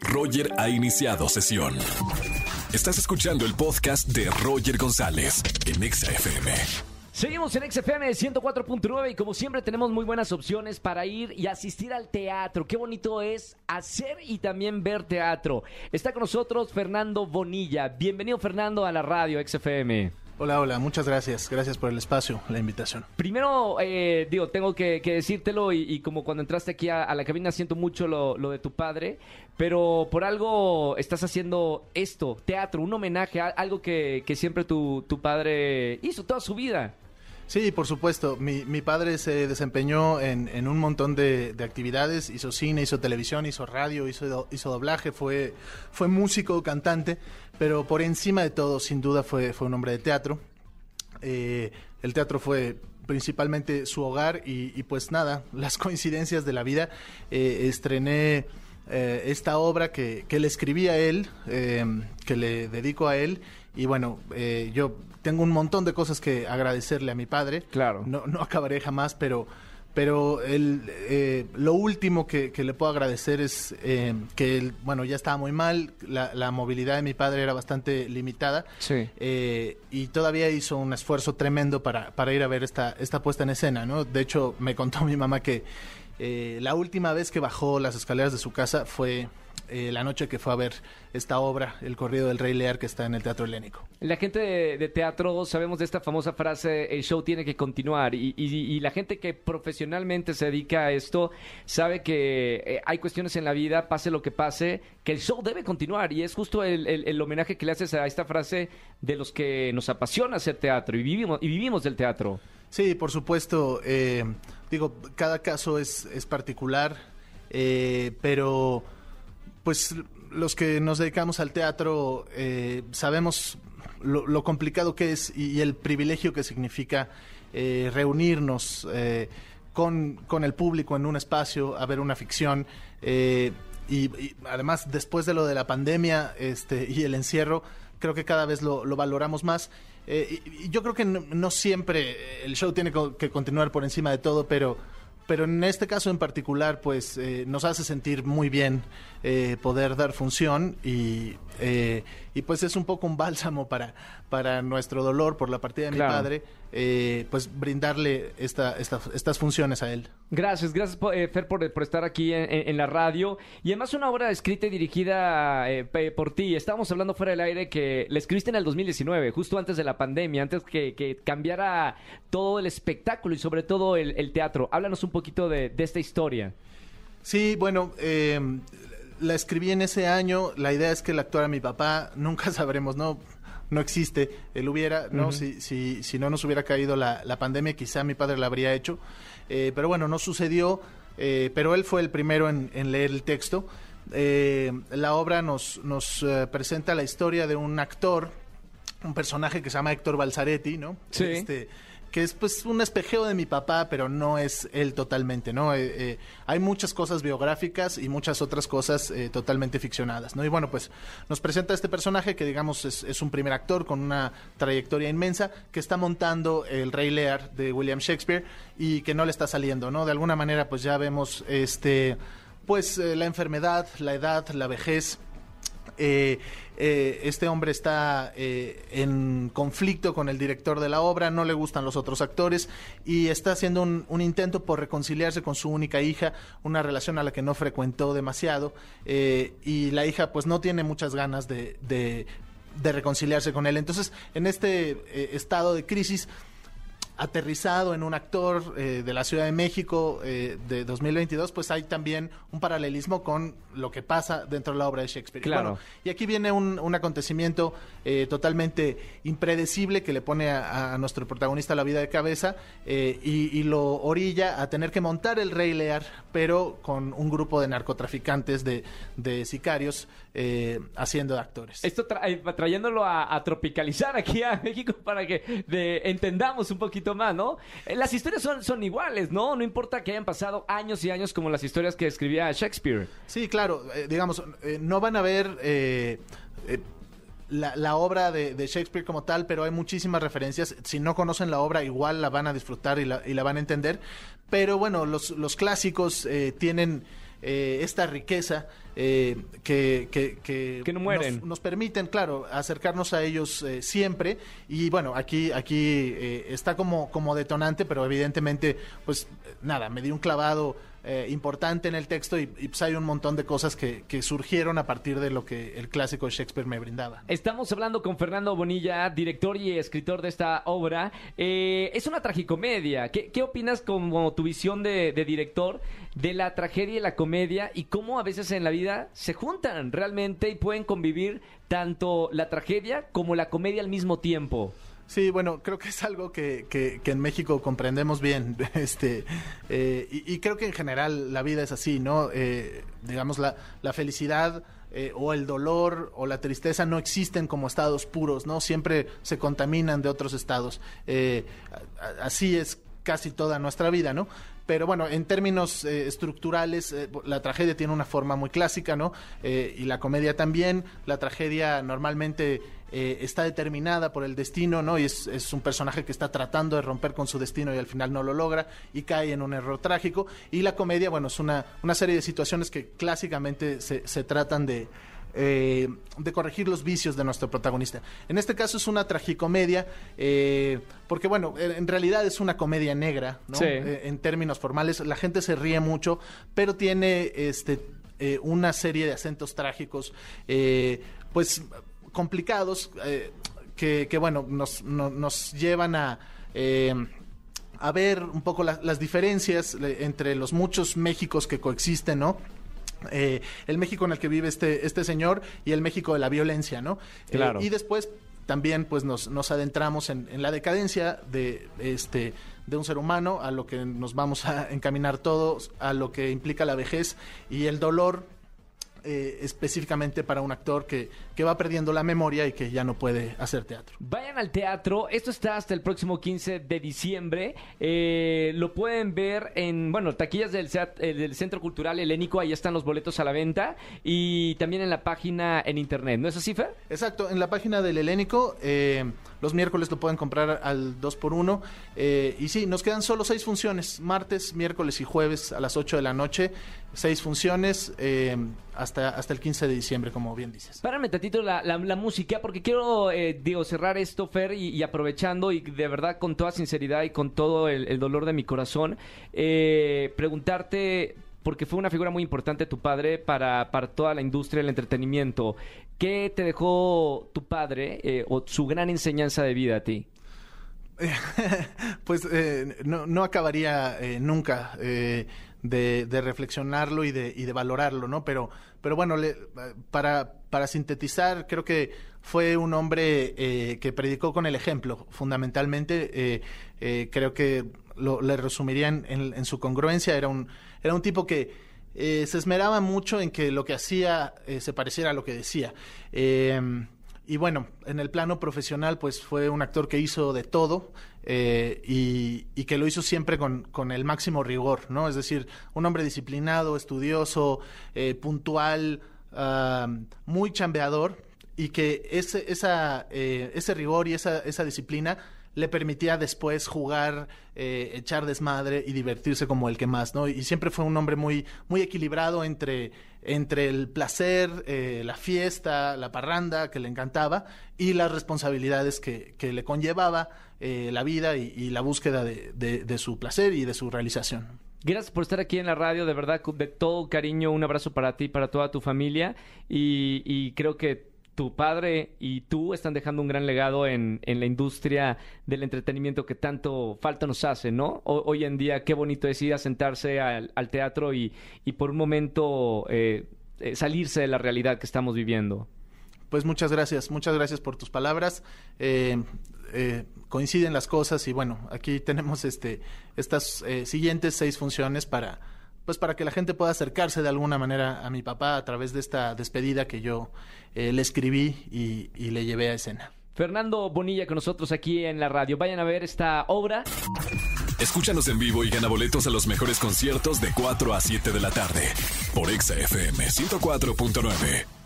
Roger ha iniciado sesión. Estás escuchando el podcast de Roger González en Exa FM. Seguimos en XFM 104.9 y como siempre tenemos muy buenas opciones para ir y asistir al teatro. Qué bonito es hacer y también ver teatro. Está con nosotros Fernando Bonilla. Bienvenido Fernando a la radio XFM. Hola, hola, muchas gracias. Gracias por el espacio, la invitación. Primero, eh, digo, tengo que, que decírtelo y, como cuando entraste aquí a, la cabina siento mucho lo, lo de tu padre, pero por algo estás haciendo esto, teatro, un homenaje, a- algo que, que siempre tu padre hizo toda su vida. Sí, por supuesto. Mi, padre se desempeñó en, un montón de, de actividades. Hizo cine, hizo televisión, hizo radio, hizo, do- hizo doblaje, fue, músico, cantante, pero por encima de todo, sin duda, fue, un hombre de teatro. Eh, el teatro fue principalmente su hogar y, pues nada, las coincidencias de la vida. Eh, estrené eh, esta obra que, que le escribí a él, eh, que le dedico a él. Y bueno, eh, yo tengo un montón de cosas que agradecerle a mi padre. Claro. No, no acabaré jamás, pero, pero el, eh, lo último que, que le puedo agradecer es eh, que él, bueno, ya estaba muy mal, la, la movilidad de mi padre era bastante limitada. Sí. Eh, y todavía hizo un esfuerzo tremendo para, para ir a ver esta, esta puesta en escena, ¿no? De hecho, me contó mi mamá que eh, la última vez que bajó las escaleras de su casa fue eh, la noche que fue a ver esta obra, El corrido del Rey Lear, que está en el Teatro Helénico. La gente de, de teatro sabemos de esta famosa frase, el show tiene que continuar y, y- y la gente que profesionalmente se dedica a esto sabe que eh, hay cuestiones en la vida, pase lo que pase, que el show debe continuar y es justo el, el- el homenaje que le haces a esta frase de los que nos apasiona hacer teatro y vivimos, y vivimos del teatro. Sí, por supuesto. eh, digo, cada caso es, es particular, eh, pero pues los que nos dedicamos al teatro eh, sabemos lo, complicado que es y, el privilegio que significa eh, reunirnos eh, con, con el público en un espacio a ver una ficción. eh, y, además, después de lo de la pandemia este, y el encierro, creo que cada vez lo, lo valoramos más. Eh, y, yo creo que no, siempre el show tiene que continuar por encima de todo, pero, pero en este caso en particular, pues eh, nos hace sentir muy bien eh, poder dar función y, eh, y pues es un poco un bálsamo para, para nuestro dolor por la partida de Claro. mi padre, eh, pues brindarle esta, esta- estas funciones a él. Gracias, gracias eh, Fer por, por estar aquí en, la radio y además una obra escrita y dirigida eh, por ti. Estábamos hablando fuera del aire que la escribiste en el 2019, justo antes de la pandemia, antes que, que cambiara todo el espectáculo y sobre todo el, el teatro. Háblanos un poquito de, de esta historia. Sí, bueno, eh, la escribí en ese año. La idea es que la actuara mi papá. Nunca sabremos, ¿no? No existe. Él hubiera, ¿no? si, si, si no nos hubiera caído la, la pandemia, quizá mi padre la habría hecho. Eh, pero bueno, no sucedió. eh, pero él fue el primero en, en leer el texto. Eh, la obra nos, nos eh, presenta la historia de un actor, un personaje que se llama Héctor Balzaretti, ¿no? Sí. Este, que es pues un espejeo de mi papá, pero no es él totalmente, ¿no? Eh, eh, hay muchas cosas biográficas y muchas otras cosas eh, totalmente ficcionadas, ¿no? Y bueno, pues nos presenta este personaje que digamos es, es un primer actor con una trayectoria inmensa que está montando el Rey Lear de William Shakespeare y que no le está saliendo, ¿no? De alguna manera pues ya vemos este pues la enfermedad, la edad, la vejez, eh, eh, este hombre está eh, en conflicto con el director de la obra, no le gustan los otros actores y está haciendo un, intento por reconciliarse con su única hija, una relación a la que no frecuentó demasiado eh, y la hija pues no tiene muchas ganas de, de- reconciliarse con él. Entonces, en este estado de crisis, aterrizado en un actor eh, de la Ciudad de México eh, de 2022, pues hay también un paralelismo con lo que pasa dentro de la obra de Shakespeare. Y Claro. bueno, y aquí viene un, un acontecimiento eh, totalmente impredecible que le pone a, a nuestro protagonista la vida de cabeza y, y lo orilla a tener que montar el Rey Lear, pero con un grupo de narcotraficantes, de, de sicarios, haciendo de actores. Esto tra- trayéndolo a, a tropicalizar aquí a México para que de- entendamos un poquito más, ¿no? Eh, Las historias son, son iguales, ¿no? No importa que hayan pasado años y años como las historias que escribía Shakespeare. Sí, claro, eh, digamos, eh, no van a ver la, la obra de, de Shakespeare como tal, pero hay muchísimas referencias. Si no conocen la obra, igual la van a disfrutar y la, y la van a entender. Pero bueno, los, los clásicos tienen eh, esta riqueza eh, que, que, que, no mueren. Nos, permiten, claro, acercarnos a ellos eh, siempre. Y bueno, aquí, aquí está como, como detonante, pero evidentemente, pues nada, me di un clavado eh, importante en el texto y, pues hay un montón de cosas que, surgieron a partir de lo que el clásico de Shakespeare me brindaba. Estamos hablando con Fernando Bonilla, director y escritor de esta obra. Eh, es una tragicomedia. ¿Qué, ¿Qué, opinas como tu visión de, de director de la tragedia y la comedia y cómo a veces en la vida se juntan realmente y pueden convivir tanto la tragedia como la comedia al mismo tiempo? Sí, bueno, creo que es algo que, que, en México comprendemos bien, este, eh, y, creo que en general la vida es así, ¿no? Eh, digamos, la, la felicidad eh, o el dolor o la tristeza no existen como estados puros, ¿no? Siempre se contaminan de otros estados. así es casi toda nuestra vida, ¿no? Pero bueno, en términos eh, estructurales, eh, la tragedia tiene una forma muy clásica, ¿no? Eh, y la comedia también. La tragedia normalmente está determinada por el destino, ¿no? Y es, es, un personaje que está tratando de romper con su destino y al final no lo logra y cae en un error trágico. Y la comedia, bueno, es una, una serie de situaciones que clásicamente se, se tratan de eh, de corregir los vicios de nuestro protagonista. En este caso es una tragicomedia, eh, porque bueno, en realidad es una comedia negra, ¿no? Eh, en términos formales, la gente se ríe mucho, pero tiene este una serie de acentos trágicos, pues complicados, que, bueno, nos, nos llevan a a ver un poco las diferencias entre los muchos Méxicos que coexisten, ¿no? Eh, el México en el que vive este, este señor y el México de la violencia, ¿no? Eh, claro. y después también pues nos, nos adentramos en, en, la decadencia de este de un ser humano a lo que nos vamos a encaminar todos a lo que implica la vejez y el dolor eh, específicamente para un actor que, que, va perdiendo la memoria y que ya no puede hacer teatro. Vayan al teatro, esto está hasta el próximo 15 de diciembre, eh, lo pueden ver en, bueno, taquillas del, eh, del Centro Cultural Helénico, ahí están los boletos a la venta y también en la página en internet, ¿no es así, Fer? Exacto, en la página del Helénico, los miércoles lo pueden comprar al 2x1 y sí, nos quedan solo seis funciones, martes, miércoles y jueves a las 8 de la noche, seis funciones hasta, hasta el 15 de diciembre, como bien dices. Párame tantito la, la, música, porque quiero, eh, digo, cerrar esto, Fer, y, aprovechando, y de verdad con toda sinceridad y con todo el, dolor de mi corazón, eh, preguntarte, porque fue una figura muy importante tu padre para, para toda la industria del entretenimiento. ¿Qué te dejó tu padre eh, o su gran enseñanza de vida a ti? pues no, no, acabaría nunca de, reflexionarlo y de, y de valorarlo, ¿no? Pero, pero bueno, para, para sintetizar, creo que fue un hombre eh, que predicó con el ejemplo, fundamentalmente. Eh, eh, creo que lo, le resumiría en, su congruencia. Era un, era un tipo que se esmeraba mucho en que lo que hacía se pareciera a lo que decía. Y bueno, en el plano profesional, pues fue un actor que hizo de todo eh, y, que lo hizo siempre con, con, el máximo rigor, ¿no? Es decir, un hombre disciplinado, estudioso, eh, puntual, muy chambeador y que ese, esa, eh, ese rigor y esa, esa disciplina le permitía después jugar, echar desmadre y divertirse como el que más, ¿no? Y siempre fue un hombre muy, muy equilibrado entre entre el placer, eh, la fiesta, la parranda que le encantaba y las responsabilidades que, que le conllevaba eh, la vida y, la búsqueda de, de, su placer y de su realización. Gracias por estar aquí en la radio, de verdad, de todo cariño, un abrazo para ti, para toda tu familia y, y creo que tu padre y tú están dejando un gran legado en, en la industria del entretenimiento que tanto falta nos hace, ¿no? hoy en día, qué bonito es ir a sentarse al, teatro y, y, por un momento eh, eh, salirse de la realidad que estamos viviendo. Pues muchas gracias, muchas gracias por tus palabras. Eh, coinciden las cosas y bueno, aquí tenemos este estas siguientes seis funciones para pues para que la gente pueda acercarse de alguna manera a mi papá a través de esta despedida que yo eh, le escribí y, le llevé a escena. Fernando Bonilla con nosotros aquí en la radio. Vayan a ver esta obra. Escúchanos en vivo y gana boletos a los mejores conciertos de 4 a 7 de la tarde por Exa FM 104.9.